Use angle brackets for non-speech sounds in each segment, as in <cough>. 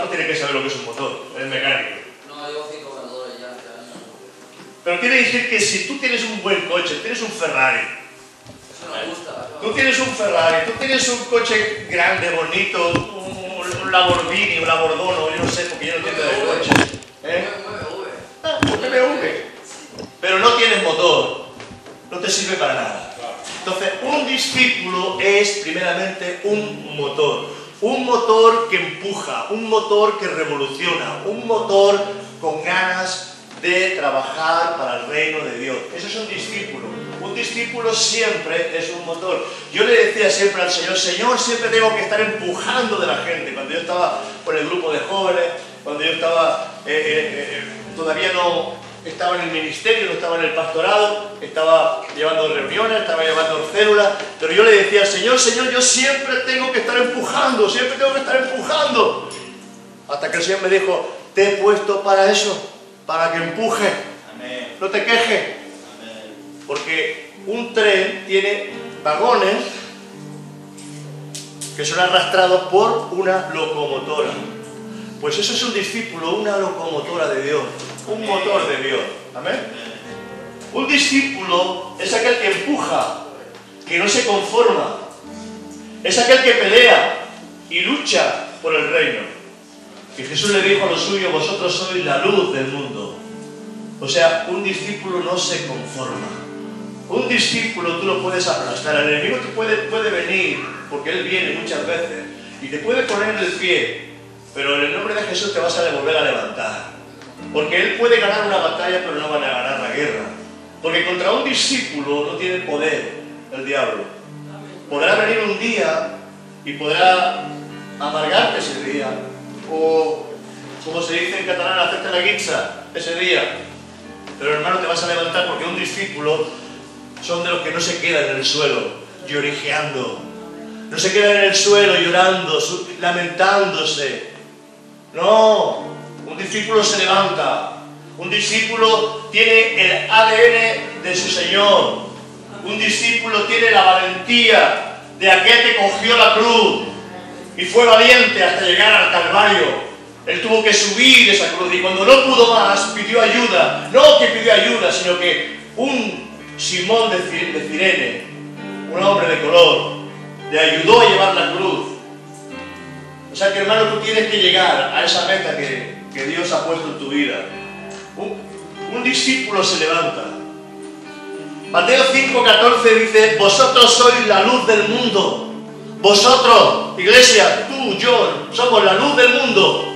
Marco tiene que saber lo que es un motor, es mecánico. No, llevo cinco ganadores ya. ya. Pero quiere decir que si tú tienes un buen coche, tienes un Ferrari, Eso me gusta. tú tienes un Ferrari, tú tienes un coche grande, bonito, un, un Lamborghini, un Lambordono, yo no sé, porque yo no entiendo de coches. ¿eh? Ah, un BMW. Pero no tienes motor, no te sirve para nada. Entonces, un discípulo es primeramente un motor, un motor que empuja, un motor que revoluciona, un motor con ganas de trabajar para el reino de Dios. Eso es un discípulo. Un discípulo siempre es un motor. Yo le decía siempre al Señor, Señor, siempre tengo que estar empujando de la gente. Cuando yo estaba con el grupo de jóvenes, cuando yo estaba, eh, eh, eh, todavía no estaba en el ministerio, no estaba en el pastorado, estaba llevando reuniones, estaba llevando células, pero yo le decía, Señor, Señor, yo siempre tengo que estar empujando, siempre tengo que estar empujando. Hasta que el Señor me dijo, te he puesto para eso, para que empuje, Amén. no te quejes, Amén. porque un tren tiene vagones que son arrastrados por una locomotora. Pues eso es un discípulo, una locomotora de Dios, un motor de Dios. Amén. Un discípulo es aquel que empuja, que no se conforma, es aquel que pelea y lucha por el reino. Y Jesús le dijo a los suyos, vosotros sois la luz del mundo. O sea, un discípulo no se conforma. Un discípulo tú lo puedes aplastar. El enemigo te puede, puede venir, porque él viene muchas veces, y te puede poner el pie, pero en el nombre de Jesús te vas a volver a levantar. Porque él puede ganar una batalla, pero no van a ganar la guerra. Porque contra un discípulo no tiene poder el diablo. Podrá venir un día y podrá amargarte ese día, o como se dice en catalán, hacerte la guinza ese día. Pero hermano, te vas a levantar porque un discípulo son de los que no se quedan en el suelo llorijeando. No se quedan en el suelo llorando, lamentándose. No, un discípulo se levanta. Un discípulo tiene el ADN de su Señor. Un discípulo tiene la valentía de aquel que cogió la cruz y fue valiente hasta llegar al Calvario. Él tuvo que subir esa cruz y cuando no pudo más pidió ayuda. No que pidió ayuda, sino que un Simón de Ci- de Cirene, un hombre de color, le ayudó a llevar la cruz. O sea que hermano, tú tienes que llegar a esa meta que, que Dios ha puesto en tu vida. Un, discípulo se levanta. Mateo 5:14 dice, vosotros sois la luz del mundo. Vosotros, iglesia, tú, yo, somos la luz del mundo.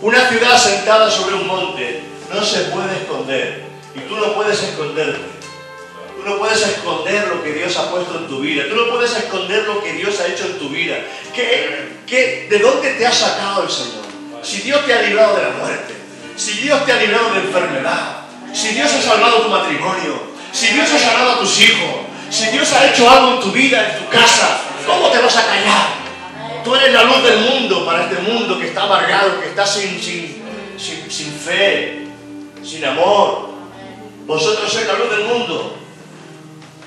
Una ciudad sentada sobre un monte no se puede esconder. Y tú no puedes esconderte. Tú no puedes esconder lo que Dios ha puesto en tu vida. Tú no puedes esconder lo que Dios ha hecho en tu vida. ¿Qué, qué, de dónde te ha sacado el Señor? Si Dios te ha librado de la muerte. Si Dios te ha librado de enfermedad. Si Dios ha salvado tu matrimonio. Si Dios ha salvado a tus hijos. Si Dios ha hecho algo en tu vida, en tu casa. ¿Cómo te vas a callar? Tú eres la luz del mundo para este mundo que está amargado, que está sin, sin, sin, sin fe, sin amor. Vosotros sois la luz del mundo.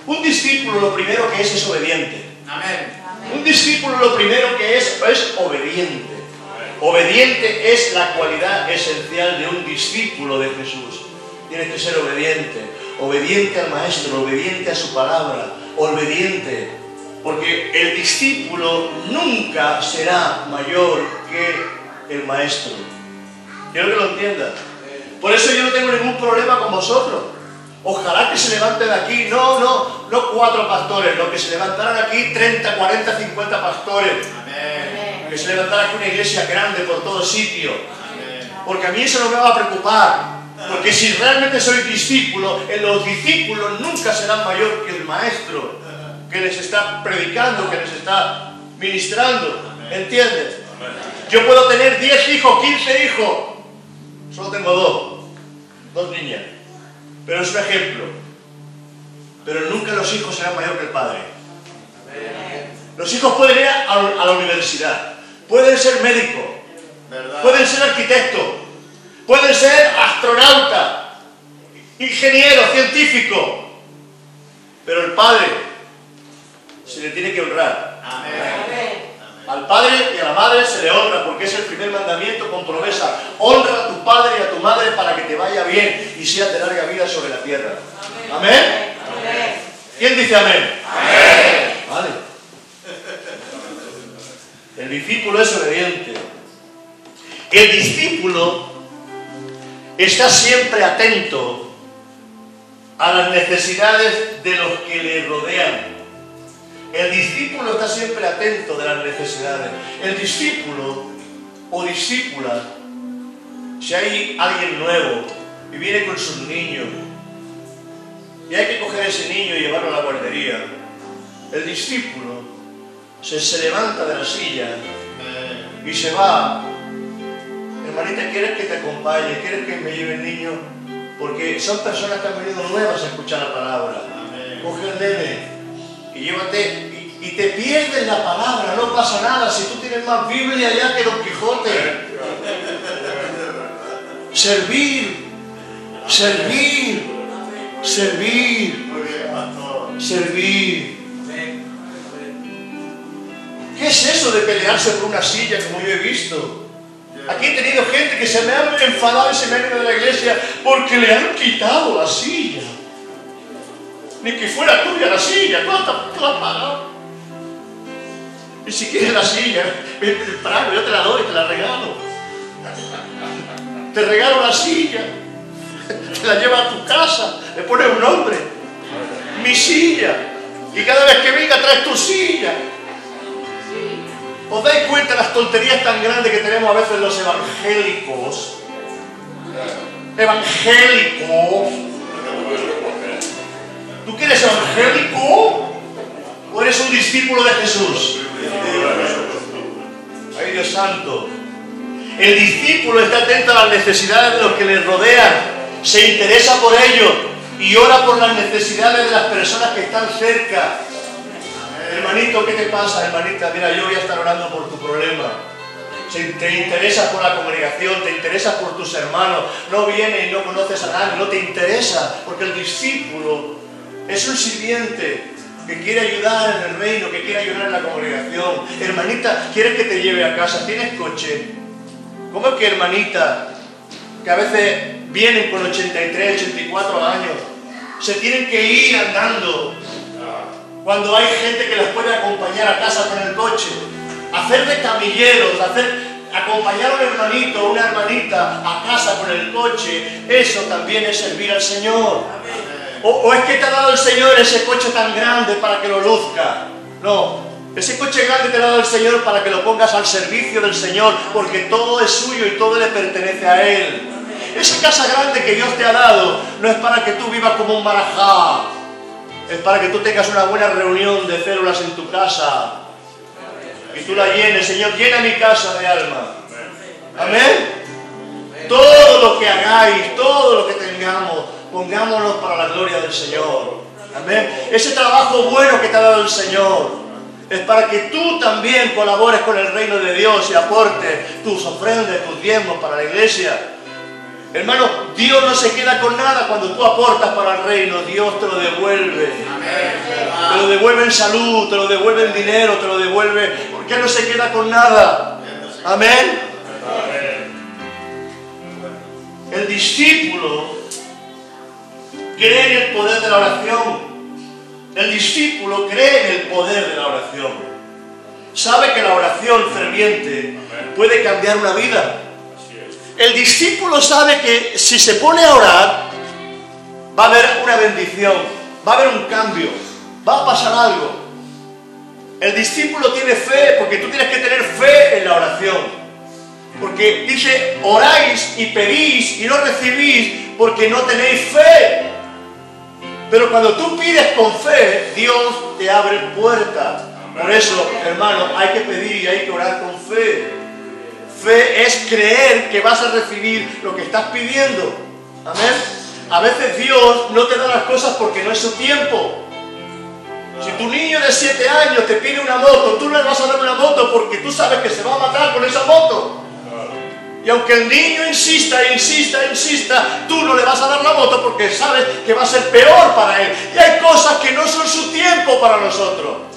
Un discípulo lo primero que es es obediente. Amén. Un discípulo lo primero que es es obediente. Obediente es la cualidad esencial de un discípulo de Jesús. Tienes que ser obediente. Obediente al maestro, obediente a su palabra, obediente. Porque el discípulo nunca será mayor que el maestro. Quiero que lo entiendas. Por eso yo no tengo ningún problema con vosotros. Ojalá que se levanten aquí, no, no, no cuatro pastores, no, que se levantaran aquí 30, 40, 50 pastores. Amén. Que se levantara una iglesia grande por todo sitio. Porque a mí eso no me va a preocupar. Porque si realmente soy discípulo, en los discípulos nunca serán mayor que el maestro que les está predicando, que les está ministrando. ¿Entiendes? Yo puedo tener 10 hijos, 15 hijos. Solo tengo dos. Dos niñas. Pero es un ejemplo. Pero nunca los hijos serán mayor que el padre. Los hijos pueden ir a la universidad, pueden ser médicos, Verdad. pueden ser arquitectos, pueden ser astronautas, ingenieros, científicos, pero el padre se le tiene que honrar. Amén. Al padre y a la madre se le honra porque es el primer mandamiento con promesa. Honra a tu padre y a tu madre para que te vaya bien y seas de larga vida sobre la tierra. Amén. ¿Quién dice amén? Vale. El discípulo es obediente. El discípulo está siempre atento a las necesidades de los que le rodean. El discípulo está siempre atento de las necesidades. El discípulo o discípula, si hay alguien nuevo y viene con sus niños, y hay que coger ese niño y llevarlo a la guardería, el discípulo se, se levanta de la silla Amén. y se va. Hermanita, ¿quieres que te acompañe? ¿Quieres que me lleve el niño? Porque son personas que han venido nuevas a escuchar la palabra. Coge el nene y llévate y, te pierdes la palabra, no pasa nada. Si tú tienes más Biblia ya que Don Quijote. Servir, servir, servir, servir. ¿Qué es eso de pelearse por una silla como yo he visto? Aquí he tenido gente que se me ha enfadado y se me ha ido de la iglesia porque le han quitado la silla. Ni que fuera tuya la silla, tú la, tú la has pagado. Y si quieres la silla, <laughs> ven temprano, yo te la doy, te la regalo. Te regalo la silla, <laughs> te la llevas a tu casa, le pones un nombre. Mi silla. Y cada vez que venga traes tu silla. ¿Os dais cuenta las tonterías tan grandes que tenemos a veces los evangélicos? Evangélicos. ¿Tú quieres evangélico? ¿O eres un discípulo de Jesús? Ay Dios santo. El discípulo está atento a las necesidades de los que le rodean, se interesa por ellos y ora por las necesidades de las personas que están cerca. Hermanito, ¿qué te pasa, hermanita? Mira, yo voy a estar orando por tu problema. Si te interesas por la congregación, te interesas por tus hermanos, no vienes y no conoces a nadie, no te interesa, porque el discípulo es un sirviente que quiere ayudar en el reino, que quiere ayudar en la congregación. Hermanita, ¿quieres que te lleve a casa? ¿Tienes coche? ¿Cómo es que hermanita, que a veces vienen con 83, 84 años, se tienen que ir andando cuando hay gente que las puede acompañar a casa con el coche, hacer de camilleros, hacer, acompañar a un hermanito o una hermanita a casa con el coche, eso también es servir al Señor. O, o es que te ha dado el Señor ese coche tan grande para que lo luzca. No, ese coche grande te lo ha dado el Señor para que lo pongas al servicio del Señor, porque todo es suyo y todo le pertenece a Él. Esa casa grande que Dios te ha dado no es para que tú vivas como un marajá, es para que tú tengas una buena reunión de células en tu casa y tú la llenes. Señor, llena mi casa de alma. Amén. Todo lo que hagáis, todo lo que tengamos, pongámonos para la gloria del Señor. Amén. Ese trabajo bueno que te ha dado el Señor es para que tú también colabores con el reino de Dios y aportes tus ofrendas, tus diezmos para la iglesia. Hermano, Dios no se queda con nada cuando tú aportas para el reino, Dios te lo devuelve. Te lo devuelve en salud, te lo devuelve en dinero, te lo devuelve, porque Él no se queda con nada. Amén. El discípulo cree en el poder de la oración. El discípulo cree en el poder de la oración. Sabe que la oración ferviente puede cambiar una vida. El discípulo sabe que si se pone a orar, va a haber una bendición, va a haber un cambio, va a pasar algo. El discípulo tiene fe porque tú tienes que tener fe en la oración. Porque dice, oráis y pedís y no recibís porque no tenéis fe. Pero cuando tú pides con fe, Dios te abre puertas. Por eso, hermano, hay que pedir y hay que orar con fe. Fe es creer que vas a recibir lo que estás pidiendo. Amén. A veces Dios no te da las cosas porque no es su tiempo. Si tu niño de 7 años te pide una moto, tú no le vas a dar una moto porque tú sabes que se va a matar con esa moto. Y aunque el niño insista, insista, insista, tú no le vas a dar la moto porque sabes que va a ser peor para él. Y hay cosas que no son su tiempo para nosotros.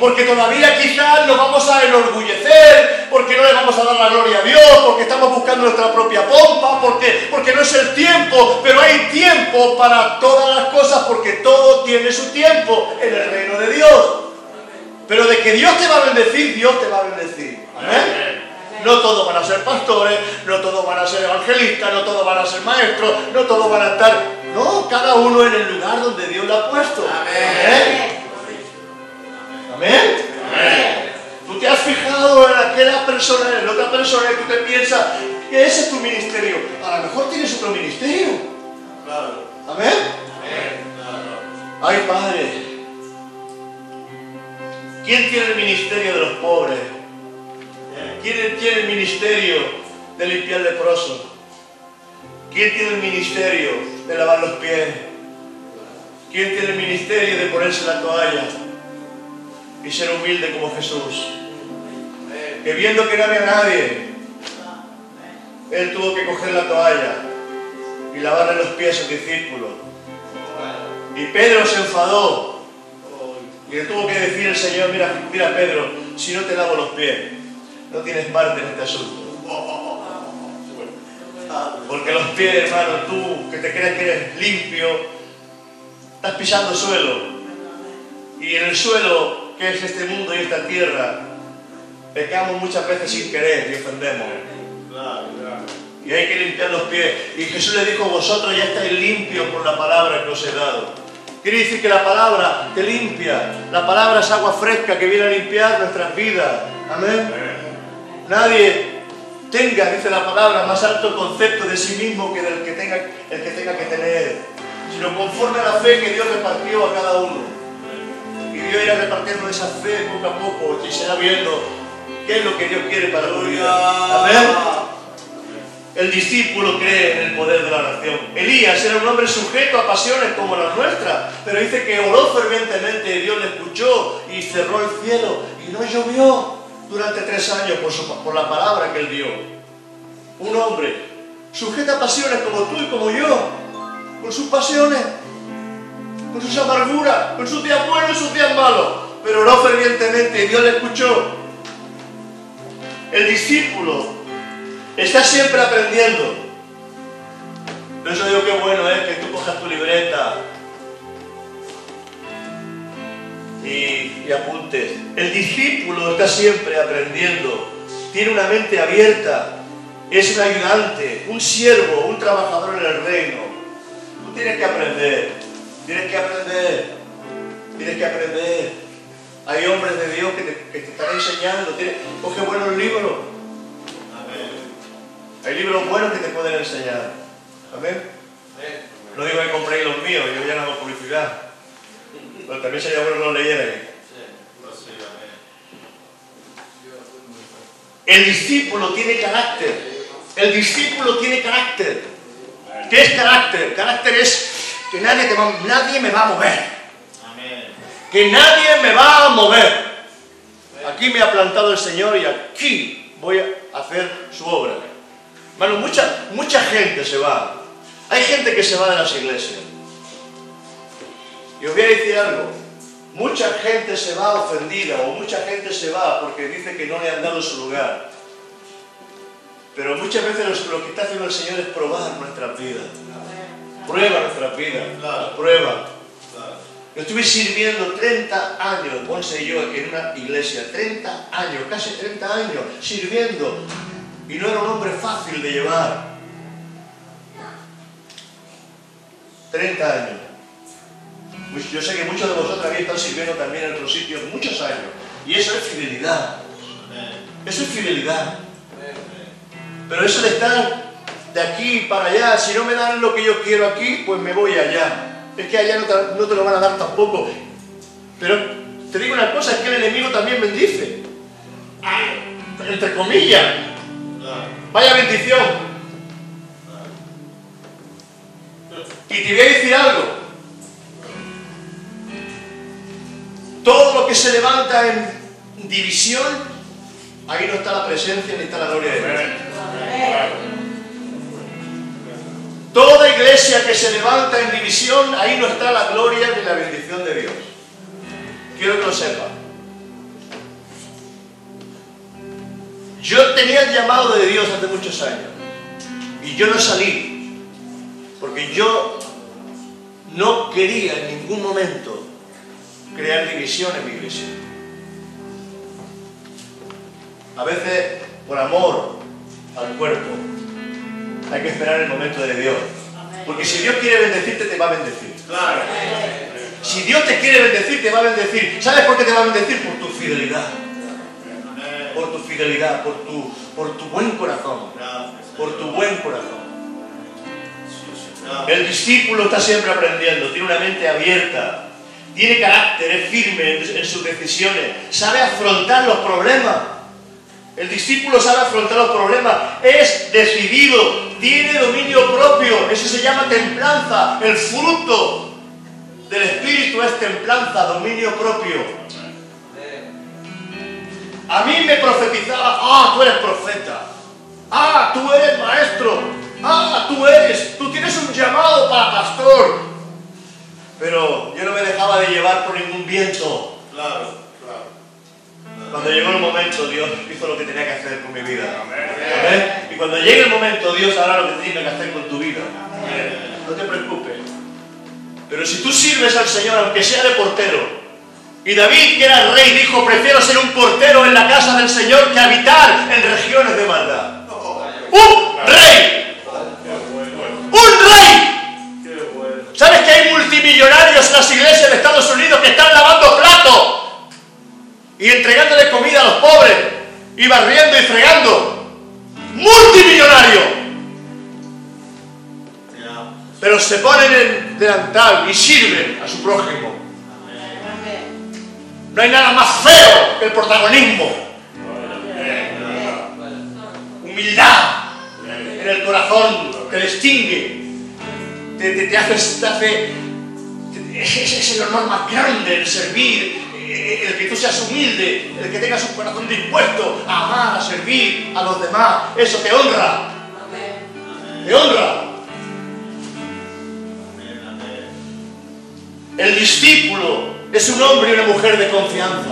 Porque todavía quizás nos vamos a enorgullecer, porque no le vamos a dar la gloria a Dios, porque estamos buscando nuestra propia pompa, porque, porque no es el tiempo, pero hay tiempo para todas las cosas, porque todo tiene su tiempo en el reino de Dios. Pero de que Dios te va a bendecir, Dios te va a bendecir. Amén. No todos van a ser pastores, no todos van a ser evangelistas, no todos van a ser maestros, no todos van a estar. No, cada uno en el lugar donde Dios lo ha puesto. Amén. Amén. Tú te has fijado en aquella persona, en otra persona, y tú te piensas que ese es tu ministerio. A lo mejor tienes otro ministerio. Claro. Amén. Claro. Ay, Padre. ¿Quién tiene el ministerio de los pobres? ¿Quién tiene el ministerio de limpiar leprosos? ¿Quién tiene el ministerio de lavar los pies? ¿Quién tiene el ministerio de ponerse la toalla y ser humilde como Jesús? Que viendo que no había nadie, él tuvo que coger la toalla y lavarle los pies a sus discípulos. Y Pedro se enfadó y le tuvo que decir el Señor, mira, mira Pedro, si no te lavo los pies, no tienes parte en este asunto. Porque los pies, hermano, tú que te crees que eres limpio, estás pisando suelo. Y en el suelo, que es este mundo y esta tierra, pecamos muchas veces sin querer y ofendemos. Y hay que limpiar los pies. Y Jesús le dijo, vosotros ya estáis limpios por la palabra que os he dado. Quiere decir que la palabra te limpia. La palabra es agua fresca que viene a limpiar nuestras vidas. Amén. Nadie tenga, dice la palabra, más alto concepto de sí mismo que del que tenga, el que tenga que tener, sino conforme a la fe que Dios repartió a cada uno. Y Dios irá repartiendo esa fe poco a poco y será viendo qué es lo que Dios quiere para tu vida. Amén. El discípulo cree en el poder de la oración. Elías era un hombre sujeto a pasiones como las nuestras, pero dice que oró fervientemente, Dios le escuchó y cerró el cielo y no llovió durante tres años por, la palabra que él dio. Un hombre sujeto a pasiones como tú y como yo, con sus pasiones, con sus amarguras, con sus días buenos y sus días malos, pero oró fervientemente y Dios le escuchó. El discípulo Está siempre aprendiendo. Por eso digo que bueno es que tú cojas tu libreta y, y apuntes. El discípulo está siempre aprendiendo. Tiene una mente abierta. Es un ayudante, un siervo, un trabajador en el reino. Tú tienes que aprender. Tienes que aprender. Tienes que aprender. Hay hombres de Dios que te, que te están enseñando. Tienes- coge buenos libros. Amén. Hay libros buenos que te pueden enseñar. Amén. No digo que compréis los míos, yo ya no hago publicidad. Pero también sería bueno que los leyerais. El discípulo tiene carácter. El discípulo tiene carácter. ¿Qué es carácter? Carácter es que nadie, te va- nadie me va a mover. Amén. Que nadie me va a mover. Aquí me ha plantado el Señor y aquí voy a hacer su obra. Hermano, mucha, mucha gente se va. Hay gente que se va de las iglesias. Y os voy a decir algo. Mucha gente se va ofendida o mucha gente se va porque dice que no le han dado su lugar. Pero muchas veces lo, lo que está haciendo el Señor es probar nuestras vidas. Prueba nuestras vidas. Claro. Prueba. Claro. Yo estuve sirviendo 30 años, Monse y yo, en una iglesia, 30 años, casi 30 años, sirviendo. Y no era un hombre fácil de llevar. 30 años. Yo sé que muchos de vosotros habéis estado sirviendo también en otros sitios muchos años. Y eso es fidelidad. Eso es fidelidad. Pero eso de estar de aquí para allá, si no me dan lo que yo quiero aquí, pues me voy allá. Es que allá no te, no te lo van a dar tampoco. Pero te digo una cosa, es que el enemigo también bendice. Ah, Entre comillas, vaya bendición. Y te voy a decir algo. Todo lo que se levanta en división, ahí no está la presencia ni está la gloria de Dios. Iglesia que se levanta en división, ahí no está la gloria ni la bendición de Dios. Quiero que lo sepa. Yo tenía el llamado de Dios hace muchos años y yo no salí porque yo no quería en ningún momento crear división en mi iglesia. A veces, por amor al cuerpo, hay que esperar el momento de Dios. Porque si Dios quiere bendecirte, te va a bendecir. Claro. Si Dios te quiere bendecir, te va a bendecir. ¿Sabes por qué te va a bendecir? Por tu fidelidad. Por tu fidelidad, por tu, por tu buen corazón. Por tu buen corazón. El discípulo está siempre aprendiendo, tiene una mente abierta, tiene carácter, es firme en, en sus decisiones, sabe afrontar los problemas. El discípulo sabe afrontar los problemas, es decidido, tiene dominio propio, eso se llama templanza. El fruto del Espíritu es templanza, dominio propio. A mí me profetizaba, ah, tú eres profeta, ah, tú eres maestro, ah, tú eres, tú tienes un llamado para pastor. Pero yo no me dejaba de llevar por ningún viento. Claro. Cuando llegó el momento, Dios hizo lo que tenía que hacer con mi vida. Amén. Y cuando llegue el momento, Dios hará lo que tiene que hacer con tu vida. No te preocupes. Pero si tú sirves al Señor, aunque sea de portero, y David, que era rey, dijo, prefiero ser un portero en la casa del Señor que habitar en regiones de maldad. ¡Un rey! ¡Un rey! ¿Sabes que hay multimillonarios en las iglesias de Estados Unidos que están lavando platos y entregándole comida a los pobres y barriendo y fregando? ¡Multimillonario! Pero se ponen en delantal y sirven a su prójimo. No hay nada más feo que el protagonismo. Humildad en el corazón te distingue. Te, te- hace, te hace- es, es- el honor más grande el servir, el que tú seas humilde, el que tengas un corazón dispuesto a amar, a servir a los demás. Eso te honra, te honra. El discípulo es un hombre y una mujer de confianza.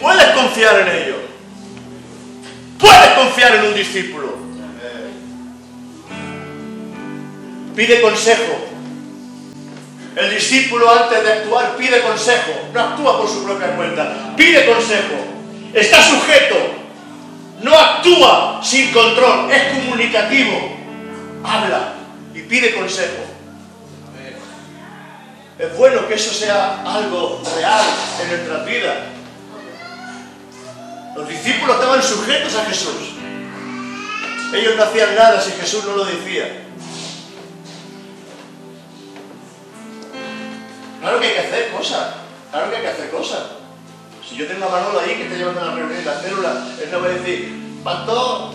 Puedes confiar en ellos. Puedes confiar en un discípulo. Pide consejo. El discípulo antes de actuar pide consejo. No actúa por su propia cuenta. Pide consejo. Está sujeto. No actúa sin control. Es comunicativo. Habla y pide consejo. Es bueno que eso sea algo real en nuestras vidas. Los discípulos estaban sujetos a Jesús. Ellos no hacían nada si Jesús no lo decía. Claro que hay que hacer cosas. Claro que hay que hacer cosas. Si yo tengo a Manolo ahí que está llevando la reunión de la célula, él no va a decir, Pastor,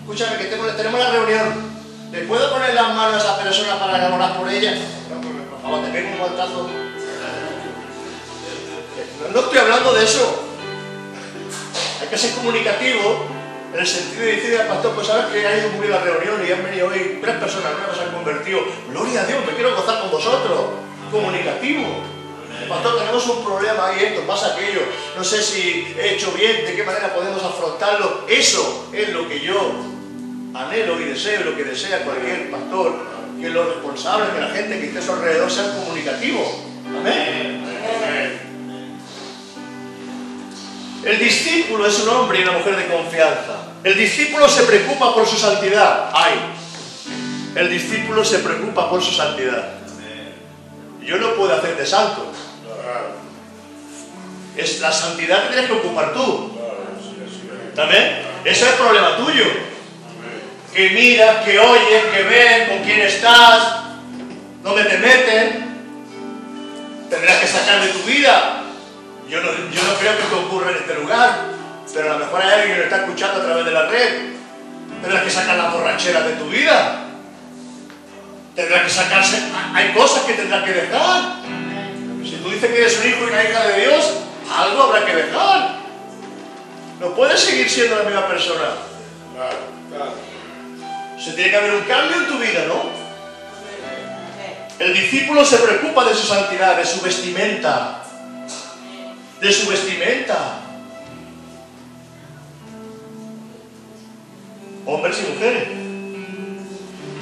escúchame que tenemos la reunión. ¿Le puedo poner las manos a esa persona para enamorar por ella? No, pues, por favor, te pego un guantazo. No, no estoy hablando de eso. Hay que ser comunicativo en el sentido de decirle al pastor, pues sabes que ha ido muy la reunión y han venido hoy tres personas nuevas, se han convertido. Gloria a Dios, me quiero gozar con vosotros. Comunicativo. Pastor, tenemos un problema ahí, esto, pasa aquello. No sé si he hecho bien, de qué manera podemos afrontarlo. Eso es lo que yo anhelo y deseo, lo que desea cualquier pastor, que los responsables, que la gente que esté a su alrededor sean comunicativos. Amén. El discípulo es un hombre y una mujer de confianza. El discípulo se preocupa por su santidad. Ay, el discípulo se preocupa por su santidad. Yo no puedo hacerte santo. Es la santidad que tienes que ocupar tú. ¿También? Eso es problema tuyo. Que miras, que oyes, que ves, con quién estás, dónde te meten. Tendrás que sacar de tu vida. Yo no, yo no creo que esto ocurra en este lugar, pero a lo mejor hay alguien que lo está escuchando a través de la red. Tendrás que sacar la borrachera de tu vida. Tendrás que sacarse. Hay cosas que tendrás que dejar. Si tú dices que eres un hijo y una hija de Dios, algo habrá que dejar. No puedes seguir siendo la misma persona. Se tiene que haber un cambio en tu vida, ¿no? El discípulo se preocupa de su santidad, de su vestimenta, de su vestimenta. Hombres y mujeres,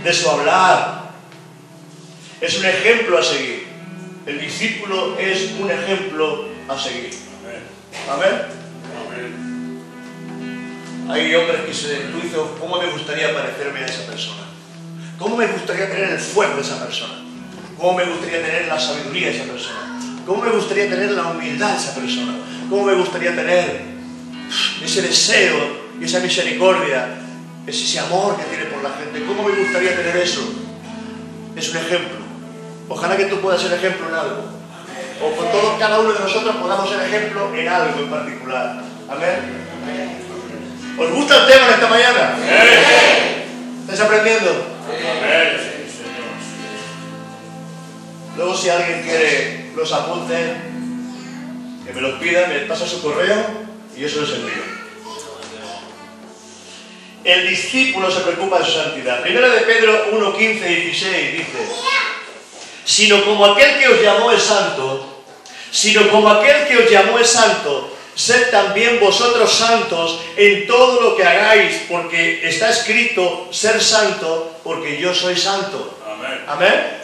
de su hablar. Es un ejemplo a seguir. El discípulo es un ejemplo a seguir. Amén. Hay hombres que se tú dices, ¿cómo me gustaría parecerme a esa persona? ¿Cómo me gustaría tener el fuego de esa persona? ¿Cómo me gustaría tener la sabiduría de esa persona? ¿Cómo me gustaría tener la humildad de esa persona? ¿Cómo me gustaría tener ese deseo, esa misericordia, ese amor que tiene por la gente? ¿Cómo me gustaría tener eso? Es un ejemplo. Ojalá que tú puedas ser ejemplo en algo. O con todos, cada uno de nosotros podamos ser ejemplo en algo en particular. Amén. ¿Os gusta el tema de esta mañana? ¿Estáis aprendiendo? Luego si alguien quiere los apuntes, que me los pida, me pasa su correo y eso les envío. El discípulo se preocupa de su santidad. Primera de Pedro 1, 15 y 16 dice, sino como aquel que os llamó es santo, sino como aquel que os llamó es santo, sed también vosotros santos en todo lo que hagáis, porque está escrito ser santo, porque yo soy santo. Amén. Amén.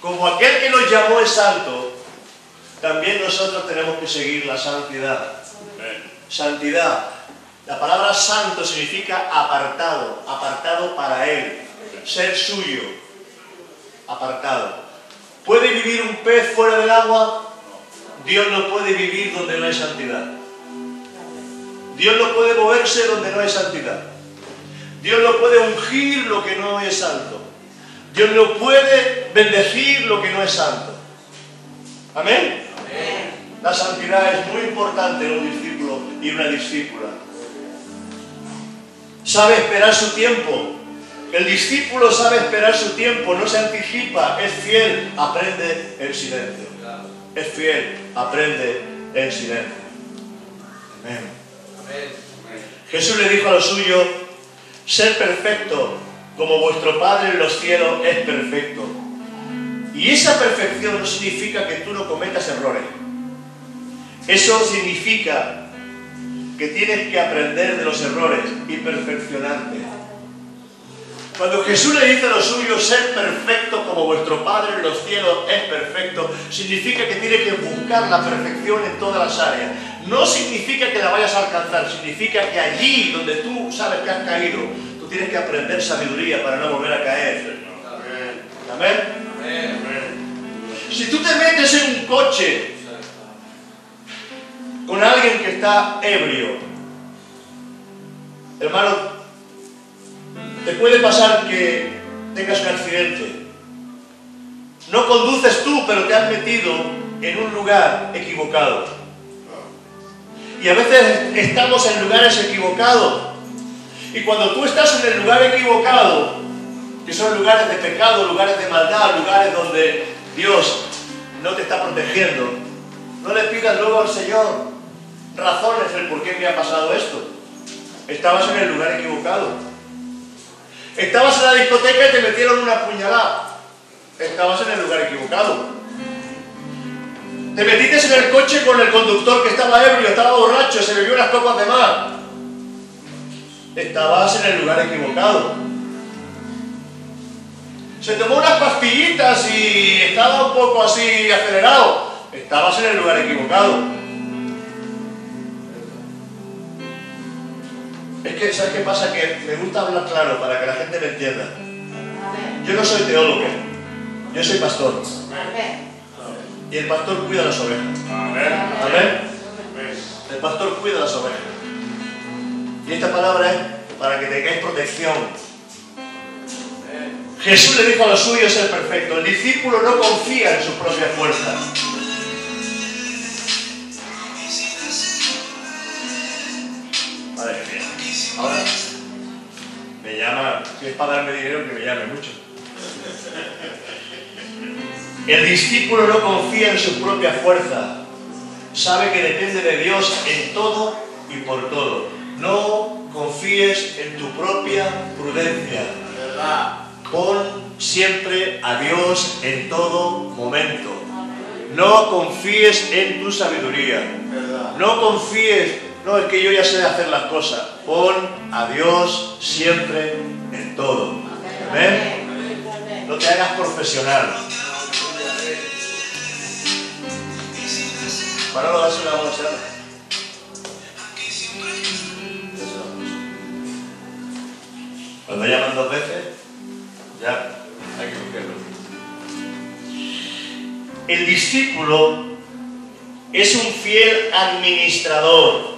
Como aquel que nos llamó es santo, también nosotros tenemos que seguir la santidad. Santidad. La palabra santo significa apartado, apartado para Él, ser suyo, apartado. ¿Puede vivir un pez fuera del agua? Dios no puede vivir donde no hay santidad. Dios no puede moverse donde no hay santidad. Dios no puede ungir lo que no es santo. Dios no puede bendecir lo que no es santo. Amén. La santidad es muy importante en un discípulo y una discípula. Sabe esperar su tiempo. El discípulo sabe esperar su tiempo, no se anticipa, es fiel, aprende el silencio. Es fiel, aprende el silencio. Amén. Jesús le dijo a los suyos, ser perfecto como vuestro Padre en los cielos es perfecto. Y esa perfección no significa que tú no cometas errores. Eso significa que tienes que aprender de los errores y perfeccionarte. Cuando Jesús le dice a los suyos, ser perfecto como vuestro Padre en los cielos es perfecto, significa que tienes que buscar la perfección en todas las áreas. No significa que la vayas a alcanzar, significa que allí donde tú sabes que has caído, tú tienes que aprender sabiduría para no volver a caer. Amén. Si tú te metes en un coche con alguien que está ebrio, hermano, te puede pasar que tengas un accidente. No conduces tú, pero te has metido en un lugar equivocado. Y a veces estamos en lugares equivocados. Y cuando tú estás en el lugar equivocado, que son lugares de pecado, lugares de maldad, lugares donde Dios no te está protegiendo, no le pidas luego al Señor razones del por qué me ha pasado esto. Estabas en el lugar equivocado. Estabas en la discoteca y te metieron una puñalada. Estabas en el lugar equivocado. Te metiste en el coche con el conductor que estaba ebrio, estaba borracho, se bebió unas copas de más. Estabas en el lugar equivocado. Se tomó unas pastillitas y estaba un poco así acelerado. Estabas en el lugar equivocado. Es que, ¿sabes qué pasa? Que me gusta hablar claro para que la gente me entienda. Yo no soy teólogo, yo soy pastor. Y el pastor cuida las ovejas. Amén. El pastor cuida las ovejas. Y esta palabra es para que tengáis protección. Jesús le dijo a los suyos ser perfecto. El discípulo no confía en su propia fuerza. Madre mía. Ahora me llama, es para darme dinero, que me llame mucho. El discípulo no confía en su propia fuerza. Sabe que depende de Dios en todo y por todo. No confíes en tu propia prudencia. Pon siempre a Dios en todo momento. No confíes en tu sabiduría. No confíes, no es que yo ya sé hacer las cosas. Pon a Dios siempre en todo. Amén. No te hagas profesional. Manolo, das una Sara. Cuando llaman dos veces, ya hay que cogerlo. El discípulo es un fiel administrador.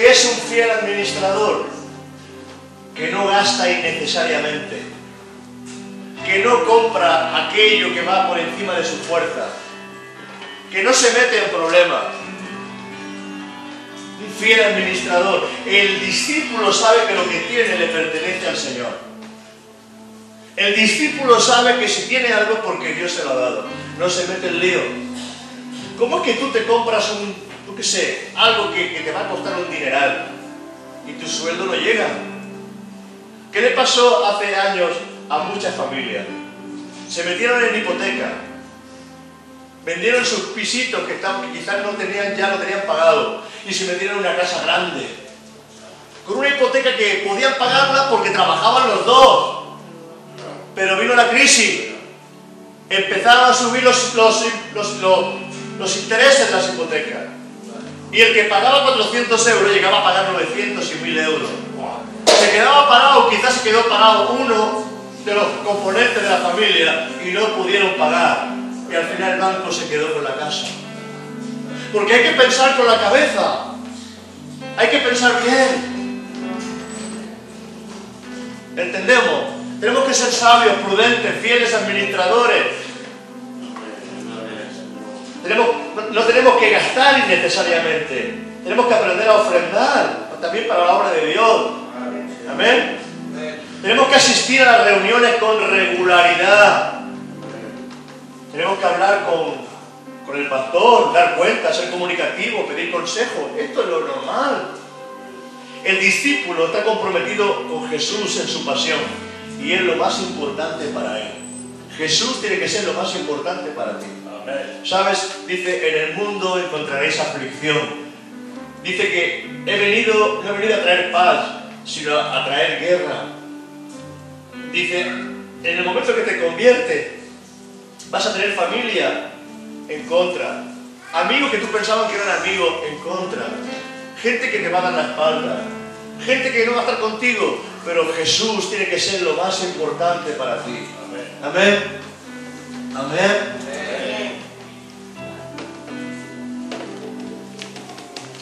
¿Qué es un fiel administrador? Que no gasta innecesariamente. Que no compra aquello que va por encima de su fuerza. Que no se mete en problemas. Un fiel administrador. El discípulo sabe que lo que tiene le pertenece al Señor. El discípulo sabe que si tiene algo porque Dios se lo ha dado. No se mete en lío. ¿Cómo es que tú te compras un, tú qué sé, algo que, que te va a costar un dineral y tu sueldo no llega? ¿Qué le pasó hace años a muchas familias? Se metieron en hipoteca, vendieron sus pisitos que, estaban- quizás no tenían, ya lo tenían pagado y se metieron en una casa grande. Con una hipoteca que podían pagarla porque trabajaban los dos. Pero vino la crisis. Empezaron a subir los, los, los- los intereses de las hipotecas. Y el que pagaba 400 euros llegaba a pagar 900 y 1000 euros. Se quedaba parado, quizás se quedó parado uno de los componentes de la familia y no pudieron pagar. Y al final el banco se quedó con la casa. Porque hay que pensar con la cabeza. Hay que pensar bien. ¿Entendemos? Tenemos que ser sabios, prudentes, fieles administradores. Tenemos, no, tenemos que gastar innecesariamente. Tenemos que aprender a ofrendar también para la obra de Dios. Amén. Tenemos que asistir a las reuniones con regularidad. Tenemos que hablar con, con el pastor, dar cuenta, ser comunicativo, pedir consejo. Esto es lo normal. El discípulo está comprometido con Jesús en su pasión y es lo más importante para él. Jesús tiene que ser lo más importante para ti. ¿Sabes? Dice, en el mundo encontraréis aflicción. Dice que he venido, no he venido a traer paz, sino a traer guerra. Dice, en el momento que te conviertes, vas a tener familia en contra. Amigos que tú pensabas que eran amigos en contra. Gente que te va a dar la espalda. Gente que no va a estar contigo. Pero Jesús tiene que ser lo más importante para ti. Amén. Amén.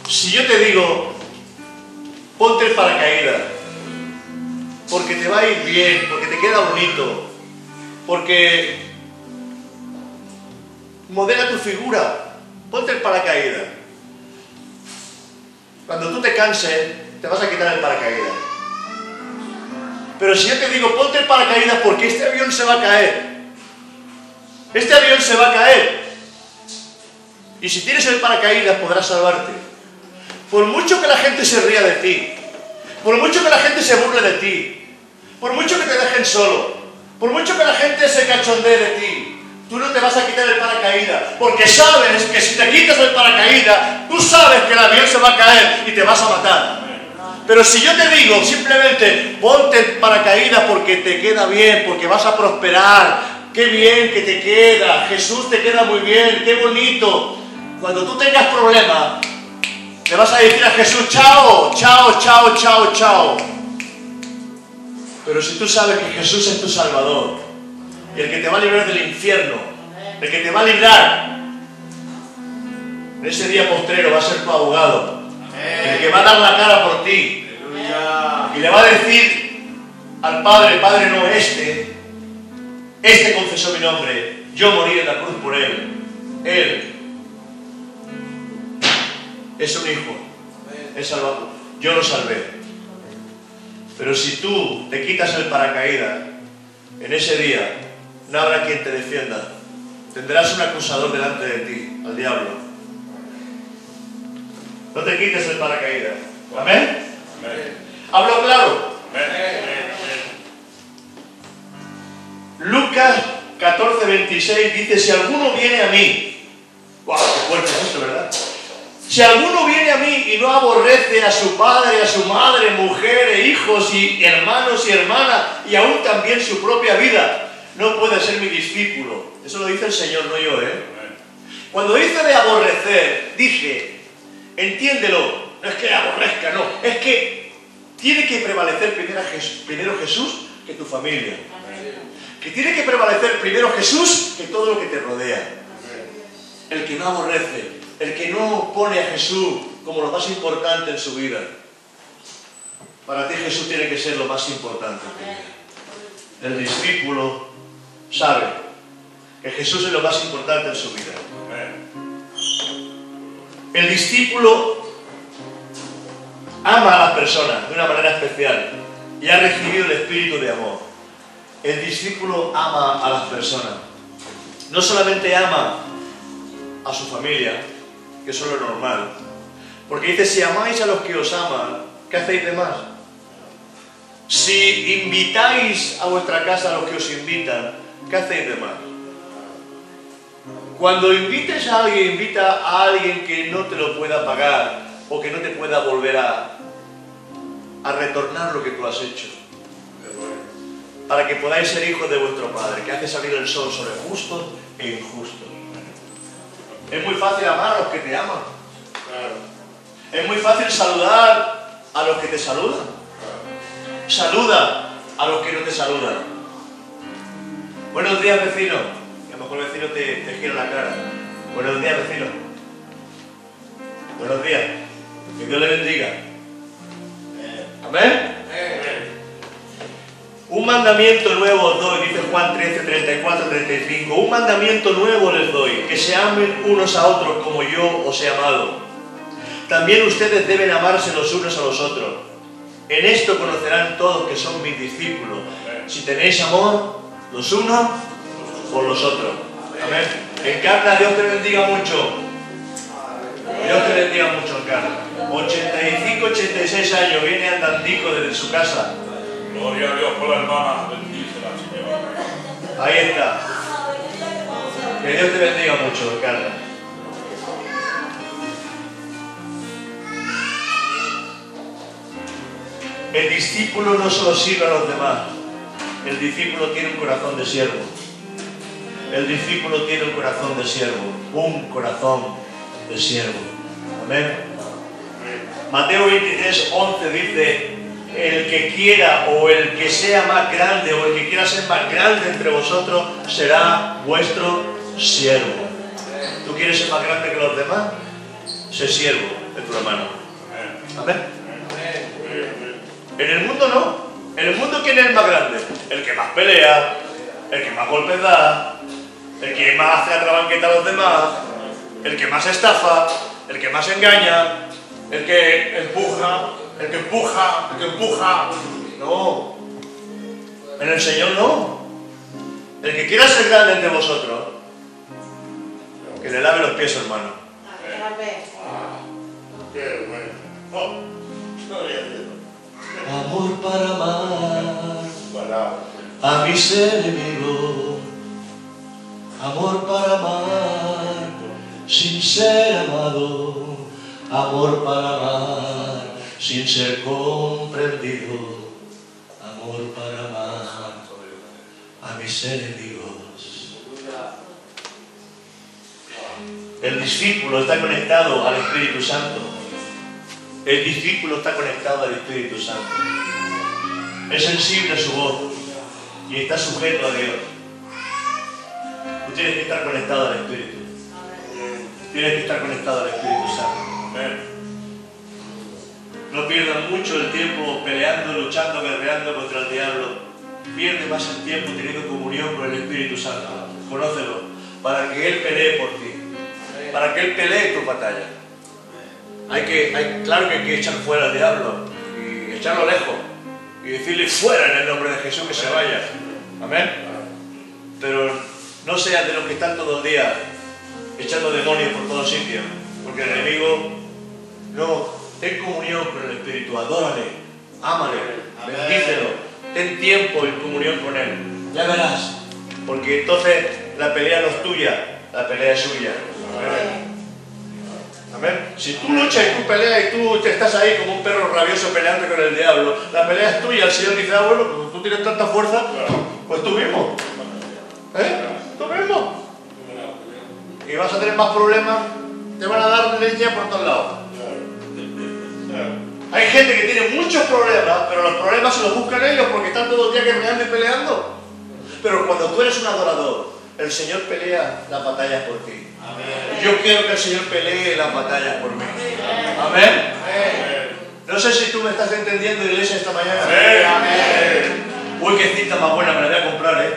Si yo te digo, ponte el paracaídas, porque te va a ir bien, porque te queda bonito, porque modela tu figura, ponte el paracaídas. Cuando tú te canses, te vas a quitar el paracaídas. Pero si yo te digo, ponte el paracaídas porque este avión se va a caer. Este avión se va a caer. Y si tienes el paracaídas podrás salvarte. Por mucho que la gente se ría de ti, por mucho que la gente se burle de ti, por mucho que te dejen solo, por mucho que la gente se cachondee de ti, tú no te vas a quitar el paracaídas, porque sabes que si te quitas el paracaídas, tú sabes que el avión se va a caer y te vas a matar. Pero si yo te digo simplemente ponte el paracaídas porque te queda bien, porque vas a prosperar, qué bien que te queda, Jesús te queda muy bien, qué bonito. Cuando tú tengas problemas, le vas a decir a Jesús, chao, chao, chao, chao, chao. Pero si tú sabes que Jesús es tu Salvador, y el que te va a librar del infierno, el que te va a librar, en ese día postrero va a ser tu abogado, el que va a dar la cara por ti, y le va a decir al Padre, Padre no este, este confesó mi nombre, yo morí en la cruz por él, él es un hijo, es salvador. Yo lo salvé. Pero si tú te quitas el paracaídas en ese día, no habrá quien te defienda. Tendrás un acusador delante de ti, al diablo. No te quites el paracaídas. ¿Amén? ¿Hablo claro? Amén. Lucas 14, 26 dice, si alguno viene a mí, ¡guau, wow, qué fuerte es ¿verdad? Si alguno viene a mí y no aborrece a su padre, a su madre, mujer hijos y hermanos y hermanas y aún también su propia vida, no puede ser mi discípulo. Eso lo dice el Señor, no yo, ¿eh? Cuando dice de aborrecer, dije, entiéndelo, no es que aborrezca, no, es que tiene que prevalecer primero Jesús que tu familia. Que tiene que prevalecer primero Jesús que todo lo que te rodea. El que no aborrece, el que no pone a Jesús como lo más importante en su vida. Para ti Jesús tiene que ser lo más importante. El discípulo sabe que Jesús es lo más importante en su vida. El discípulo ama a las personas de una manera especial y ha recibido el espíritu de amor. El discípulo ama a las personas. No solamente ama a su familia, que eso es lo normal, porque dice, si amáis a los que os aman, ¿qué hacéis de más? Si invitáis a vuestra casa a los que os invitan, ¿qué hacéis de más? Cuando invites a alguien, invita a alguien que no te lo pueda pagar o que no te pueda volver a, a retornar lo que tú has hecho. Para que podáis ser hijos de vuestro Padre, que hace salir el sol sobre justos e injustos. Es muy fácil amar a los que te aman. Es muy fácil saludar a los que te saludan. Saluda a los que no te saludan. Buenos días, vecino. Y a lo mejor el vecino te, te gira la cara. Buenos días, vecino. Buenos días. Que Dios le bendiga. Amén. Un mandamiento nuevo os doy, dice Juan 13, 34, 35. Un mandamiento nuevo les doy, que se amen unos a otros como yo os he amado. También ustedes deben amarse los unos a los otros. En esto conocerán todos que son mis discípulos. Si tenéis amor los unos por los otros. Amén. Encarna, Dios te bendiga mucho. Dios te bendiga mucho, Encarna. 85, 86 años, viene andandico desde su casa. Gloria a Dios por la hermana, bendícela, Señor. Ahí está. Que Dios te bendiga mucho, Encarna. El discípulo no solo sirve a los demás, el discípulo tiene un corazón de siervo. El discípulo tiene un corazón de siervo, un corazón de siervo. Amén. Mateo 23, 11 dice, el que quiera o el que sea más grande o el que quiera ser más grande entre vosotros será vuestro siervo. ¿Tú quieres ser más grande que los demás? Sé siervo de tu hermano. Amén. En el mundo no. En el mundo, ¿quién es el más grande? El que más pelea, el que más golpes da, el que más hace la banqueta a los demás, el que más estafa, el que más engaña, el que empuja, el que empuja, el que empuja. No. En el Señor no. El que quiera ser grande entre vosotros, que le lave los pies, hermano. Qué bueno. Oh, a. Amor para amar. A mis enemigos. Amor para amar sin ser amado. Amor para amar sin ser comprendido. Amor para amar a mis enemigos. El discípulo está conectado al Espíritu Santo. El discípulo está conectado al Espíritu Santo. Es sensible a su voz y está sujeto a Dios. Tú tienes que estar conectado al Espíritu. Tienes que estar conectado al Espíritu Santo. Amén. No pierdas mucho el tiempo peleando, luchando, guerreando contra el diablo. Pierde más el tiempo teniendo comunión con el Espíritu Santo. Conócelo. Para que Él pelee por ti. Para que Él pelee tu batalla. Hay que, hay, claro que hay que echar fuera al diablo y echarlo lejos. Y decirle fuera en el nombre de Jesús que se vaya. Amén. Pero no seas de los que están todo el día echando demonios por todos sitios. Porque el enemigo no ten comunión con el Espíritu, adórale, ámale, bendícelo, ten tiempo en comunión con Él. Ya verás, porque entonces La pelea no es tuya, la pelea es suya. Amén. Si tú luchas y tú peleas y tú te estás ahí como un perro rabioso peleando con el diablo, la pelea es tuya. El Señor dice, ah, bueno, pues tú tienes tanta fuerza, pues tú mismo. ¿Eh? Tú mismo. Y vas a tener más problemas, te van a dar leña por todos lados. Hay gente que tiene muchos problemas, pero los problemas se los buscan ellos porque están todo el día guerreando y peleando. Pero cuando tú eres un adorador, el Señor pelea las batallas por ti. Y Yo quiero que el Señor pelee las batallas por mí. Amén. No sé si tú me estás entendiendo, iglesia, esta mañana. Uy, qué cinta más buena, me la voy a comprar, ¿eh?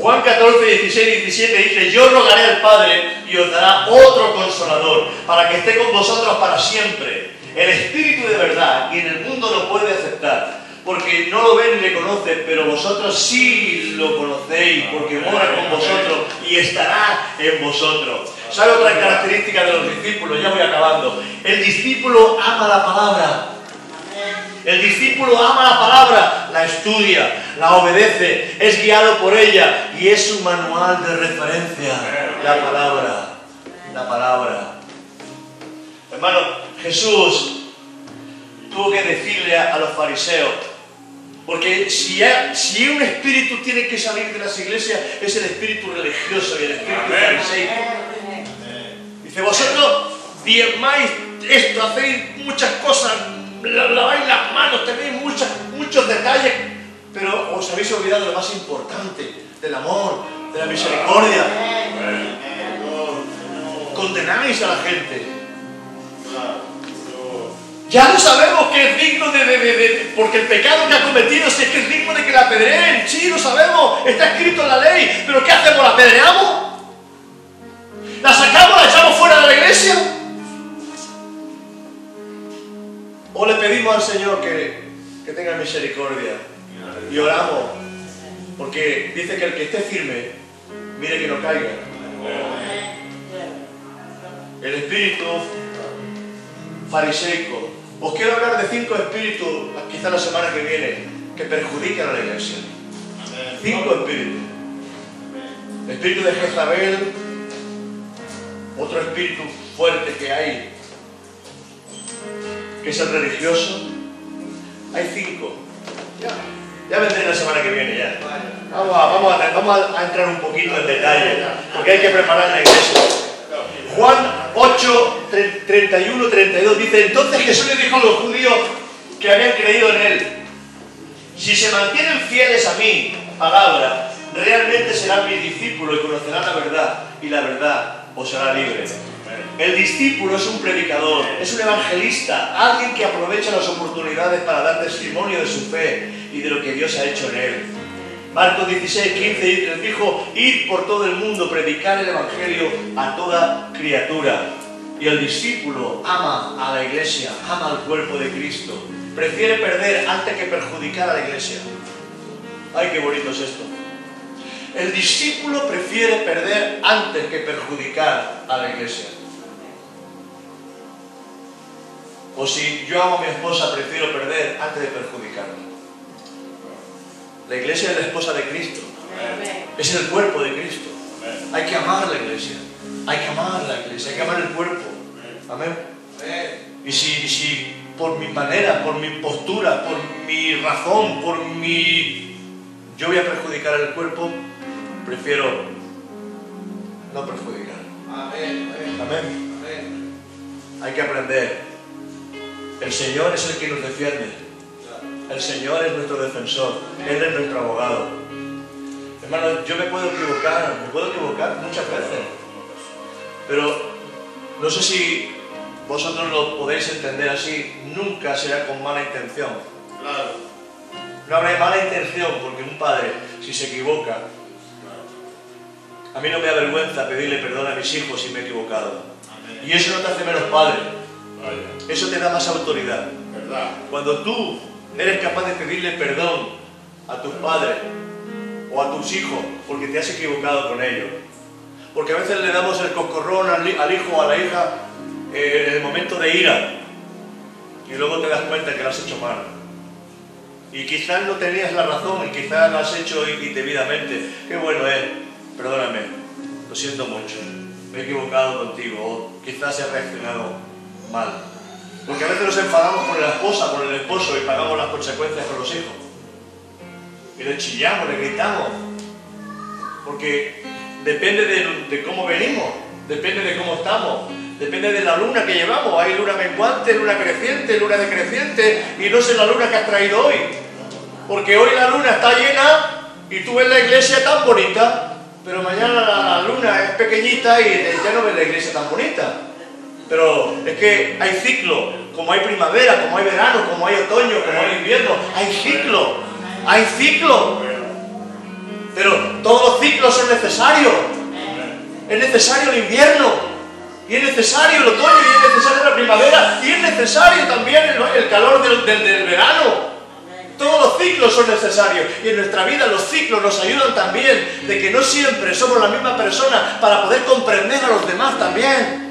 Juan 14, 16 y 17 dice, yo rogaré al Padre y os dará otro consolador para que esté con vosotros para siempre. El Espíritu de verdad, y en el mundo lo puede aceptar, porque no lo ven ni le conocen, pero vosotros sí lo conocéis, porque mora con vosotros y estará en vosotros. ¿Sabe otra característica de los discípulos? Ya voy acabando. El discípulo ama la palabra. El discípulo ama la palabra, la estudia, la obedece, es guiado por ella y es su manual de referencia. La palabra, la palabra. Hermano, Jesús tuvo que decirle a, a los fariseos, porque si, si un espíritu tiene que salir de las iglesias, es el espíritu religioso y el espíritu fariseico. Dice, vosotros diezmáis esto, hacéis muchas cosas, laváis las manos, tenéis muchas, muchos detalles, pero os habéis olvidado de lo más importante, del amor, de la misericordia. Condenáis a la gente. Ya lo sabemos que es digno de, de- de- porque el pecado que ha cometido sí es que es digno de que la apedreen. Sí, lo sabemos, está escrito en la ley. Pero ¿qué hacemos? ¿La apedreamos? Señor que, que tenga misericordia? Y oramos. Porque dice que el que esté firme, mire que no caiga. El espíritu fariseico. Os quiero hablar de cinco espíritus, quizá la semana que viene, que perjudican a la iglesia. Cinco espíritus. El espíritu de Jezabel, otro espíritu fuerte que hay, que es el religioso. Hay cinco. Ya, ya vendré la semana que viene ya. Vamos a, vamos a- vamos a- entrar un poquito en detalle, porque hay que preparar la iglesia. Juan 8, tre- 31, 32 dice, entonces Jesús le dijo a los judíos que habían creído en él, si se mantienen fieles a mi palabra, realmente serán mis discípulos y conocerán la verdad, y la verdad os hará libres. El discípulo es un predicador, es un evangelista, alguien que aprovecha las oportunidades para dar testimonio de su fe y de lo que Dios ha hecho en él. Marcos 16, 15 les dijo, id por todo el mundo, predicar el Evangelio a toda criatura. Y el discípulo ama a la iglesia, ama al cuerpo de Cristo. Prefiere perder antes que perjudicar a la iglesia. Ay, qué bonito es esto. El discípulo prefiere perder antes que perjudicar a la iglesia. O si yo amo a mi esposa, prefiero perder antes de perjudicarla. La iglesia es la esposa de Cristo. Es el cuerpo de Cristo. Hay que amar la iglesia. Hay que amar la iglesia. Hay que amar el cuerpo. Amén. Y si, si por mi manera, por mi postura, por mi razón, por mi... Yo voy a perjudicar el cuerpo, prefiero no perjudicar. Amén. Hay que aprender. El Señor es el que nos defiende. El Señor es nuestro defensor. Él es nuestro abogado. Hermano, yo me puedo equivocar, me puedo equivocar muchas veces. Pero no sé si vosotros lo podéis entender así. Nunca será con mala intención. Claro. No habrá mala intención porque un padre, si se equivoca, a mí no me avergüenza pedirle perdón a mis hijos si me he equivocado. Y eso no te hace menos padre. Vaya. Eso te da más autoridad. ¿Verdad? Cuando tú eres capaz de pedirle perdón a tus padres o a tus hijos porque te has equivocado con ellos. Porque a veces le damos el coscorrón al, hi- al hijo o a la hija eh, en el momento de ira y luego te das cuenta que lo has hecho mal. Y quizás no tenías la razón y quizás lo has hecho indebidamente. Qué bueno es, perdóname, lo siento mucho. Me he equivocado contigo o quizás he reaccionado mal. Porque a veces nos enfadamos con la esposa, con el esposo y pagamos las consecuencias con los hijos. Y le chillamos, le gritamos. Porque depende de, cómo venimos, depende de cómo estamos, depende de la luna que llevamos. Hay luna menguante, luna creciente, luna decreciente y no sé la luna que has traído hoy. Porque hoy la luna está llena y tú ves la iglesia tan bonita, pero mañana la luna es pequeñita y ya no ves la iglesia tan bonita. Pero es que hay ciclo, como hay primavera, como hay verano, como hay otoño, como hay invierno, hay ciclo, hay ciclo. Pero todos los ciclos son necesarios. Es necesario el invierno, y es necesario el otoño, y es necesario la primavera, y es necesario también el, el calor del, del, del verano. Todos los ciclos son necesarios y en nuestra vida los ciclos nos ayudan también de que no siempre somos la misma persona para poder comprender a los demás también.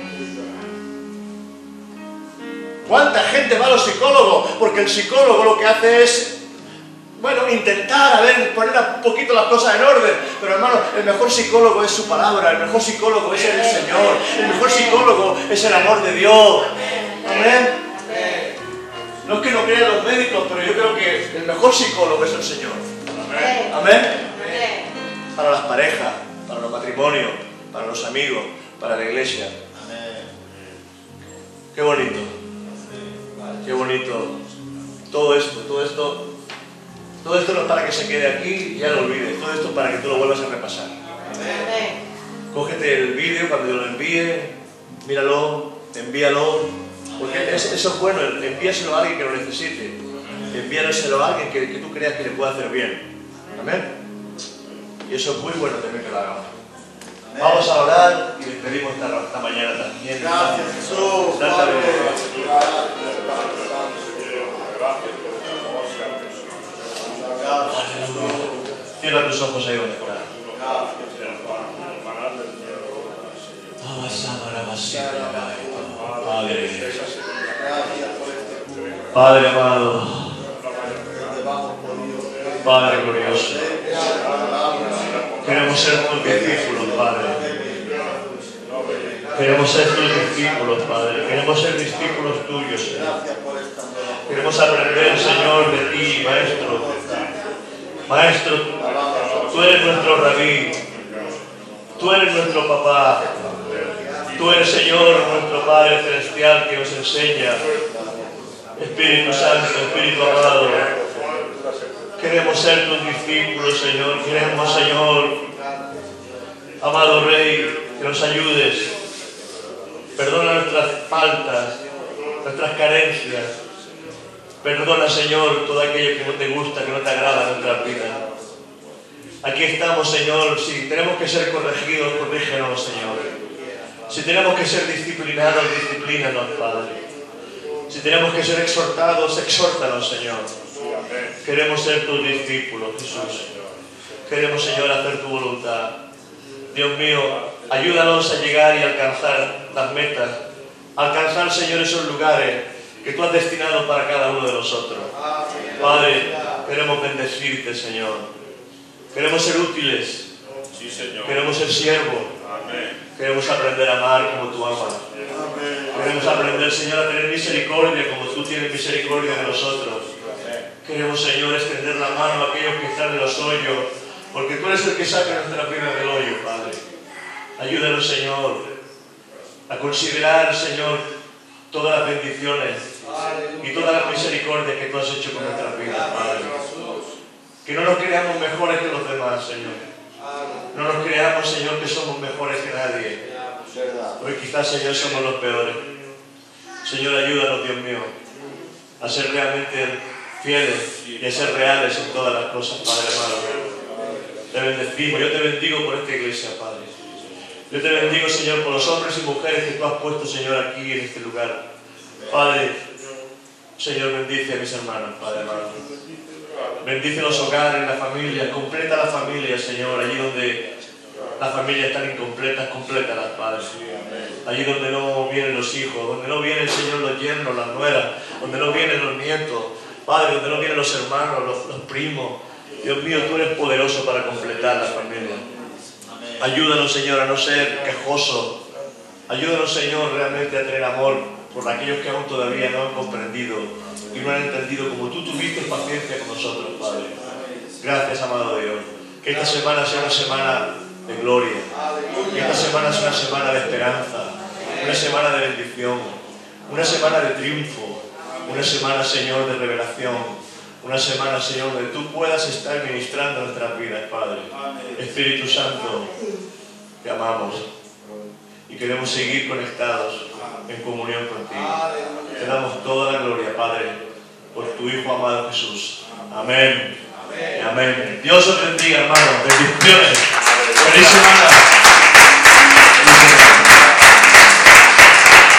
¿Cuánta gente va a los psicólogos? Porque el psicólogo lo que hace es, bueno, intentar, a ver, poner un poquito las cosas en orden. Pero hermano, el mejor psicólogo es su palabra, el mejor psicólogo es el Señor, el mejor psicólogo es el amor de Dios. Amén. No es que no crean los médicos, pero yo creo que el mejor psicólogo es el Señor. Amén. Para las parejas, para los matrimonios, para los amigos, para la iglesia. Qué bonito. Qué bonito. Todo esto, todo esto. Todo esto no es para que se quede aquí y ya lo olvides. Todo esto es para que tú lo vuelvas a repasar. Cógete el vídeo cuando yo lo envíe, míralo, envíalo. Porque eso es bueno, envíaselo a alguien que lo necesite. Envíaselo a alguien que, que tú creas que le pueda hacer bien. Amén. Y eso es muy bueno también que lo hagamos. Vamos a orar y les pedimos esta, esta mañana también. Gracias, Jesús. Padre. Gracias, Jesús. Cierra tus ojos ahí donde estás. Padre, este. Padre amado. Padre glorioso, Queremos ser tus discípulos, Padre. Queremos ser tus discípulos, Padre. Queremos ser discípulos tuyos, Señor. Queremos aprender, Señor, de ti, Maestro. Maestro, tú eres nuestro rabí. Tú eres nuestro papá. Tú eres, Señor, nuestro Padre Celestial que nos enseña. Espíritu Santo, Espíritu amado. Queremos ser tus discípulos, Señor. Queremos, Señor, amado Rey, que nos ayudes. Perdona nuestras faltas, nuestras carencias. Perdona, Señor, todo aquello que no te gusta, que no te agrada en nuestras vidas. Aquí estamos, Señor. Si tenemos que ser corregidos, corrígenos, Señor. Si tenemos que ser disciplinados, disciplínanos, Padre. Si tenemos que ser exhortados, exhórtanos, Señor. Queremos ser tus discípulos, Jesús. Queremos, Señor, hacer tu voluntad. Dios mío, ayúdanos a llegar y alcanzar las metas. Alcanzar, Señor, esos lugares que tú has destinado para cada uno de nosotros. Padre, queremos bendecirte, Señor. Queremos ser útiles. Sí, Señor. Queremos ser siervos. Amén. Queremos aprender a amar como tú amas. Amén. Queremos aprender, Señor, a tener misericordia como tú tienes misericordia de nosotros. Queremos, Señor, extender la mano a aquellos que están en los hoyos, porque tú eres el que saca nuestra vida del hoyo, Padre. Ayúdanos, Señor, a considerar, Señor, todas las bendiciones y toda la misericordia que tú has hecho con nuestras vidas, Padre. Que no nos creamos mejores que los demás, Señor. No nos creamos, Señor, que somos mejores que nadie. Hoy quizás, Señor, somos los peores. Señor, ayúdanos, Dios mío, a ser realmente fieles y ser reales en todas las cosas, Padre amado. Te bendecimos, yo te bendigo por esta iglesia, Padre. Yo te bendigo, Señor, por los hombres y mujeres que tú has puesto, Señor, aquí en este lugar. Padre, Señor, bendice a mis hermanos, Padre amado. Bendice los hogares, la familia, completa la familia, Señor, allí donde las familias están incompletas, complétalas, Padre. Allí donde no vienen los hijos, donde no vienen, Señor, los yernos, las nueras, donde no vienen los nietos. Padre, donde no vienen los hermanos, los, los primos. Dios mío, tú eres poderoso para completar la familia. Ayúdanos, Señor, a no ser quejosos. Ayúdanos, Señor, realmente a tener amor por aquellos que aún todavía no han comprendido y no han entendido como tú tuviste paciencia con nosotros, Padre. Gracias, amado Dios. Que esta semana sea una semana de gloria. Que esta semana sea una semana de esperanza. Una semana de bendición. Una semana de triunfo. Una semana, Señor, de revelación. Una semana, Señor, donde tú puedas estar ministrando nuestras vidas, Padre. Espíritu Santo, te amamos y queremos seguir conectados en comunión contigo. Te damos toda la gloria, Padre, por tu Hijo amado Jesús. Amén. Amén. Dios os bendiga, hermanos. Bendiciones. Feliz semana.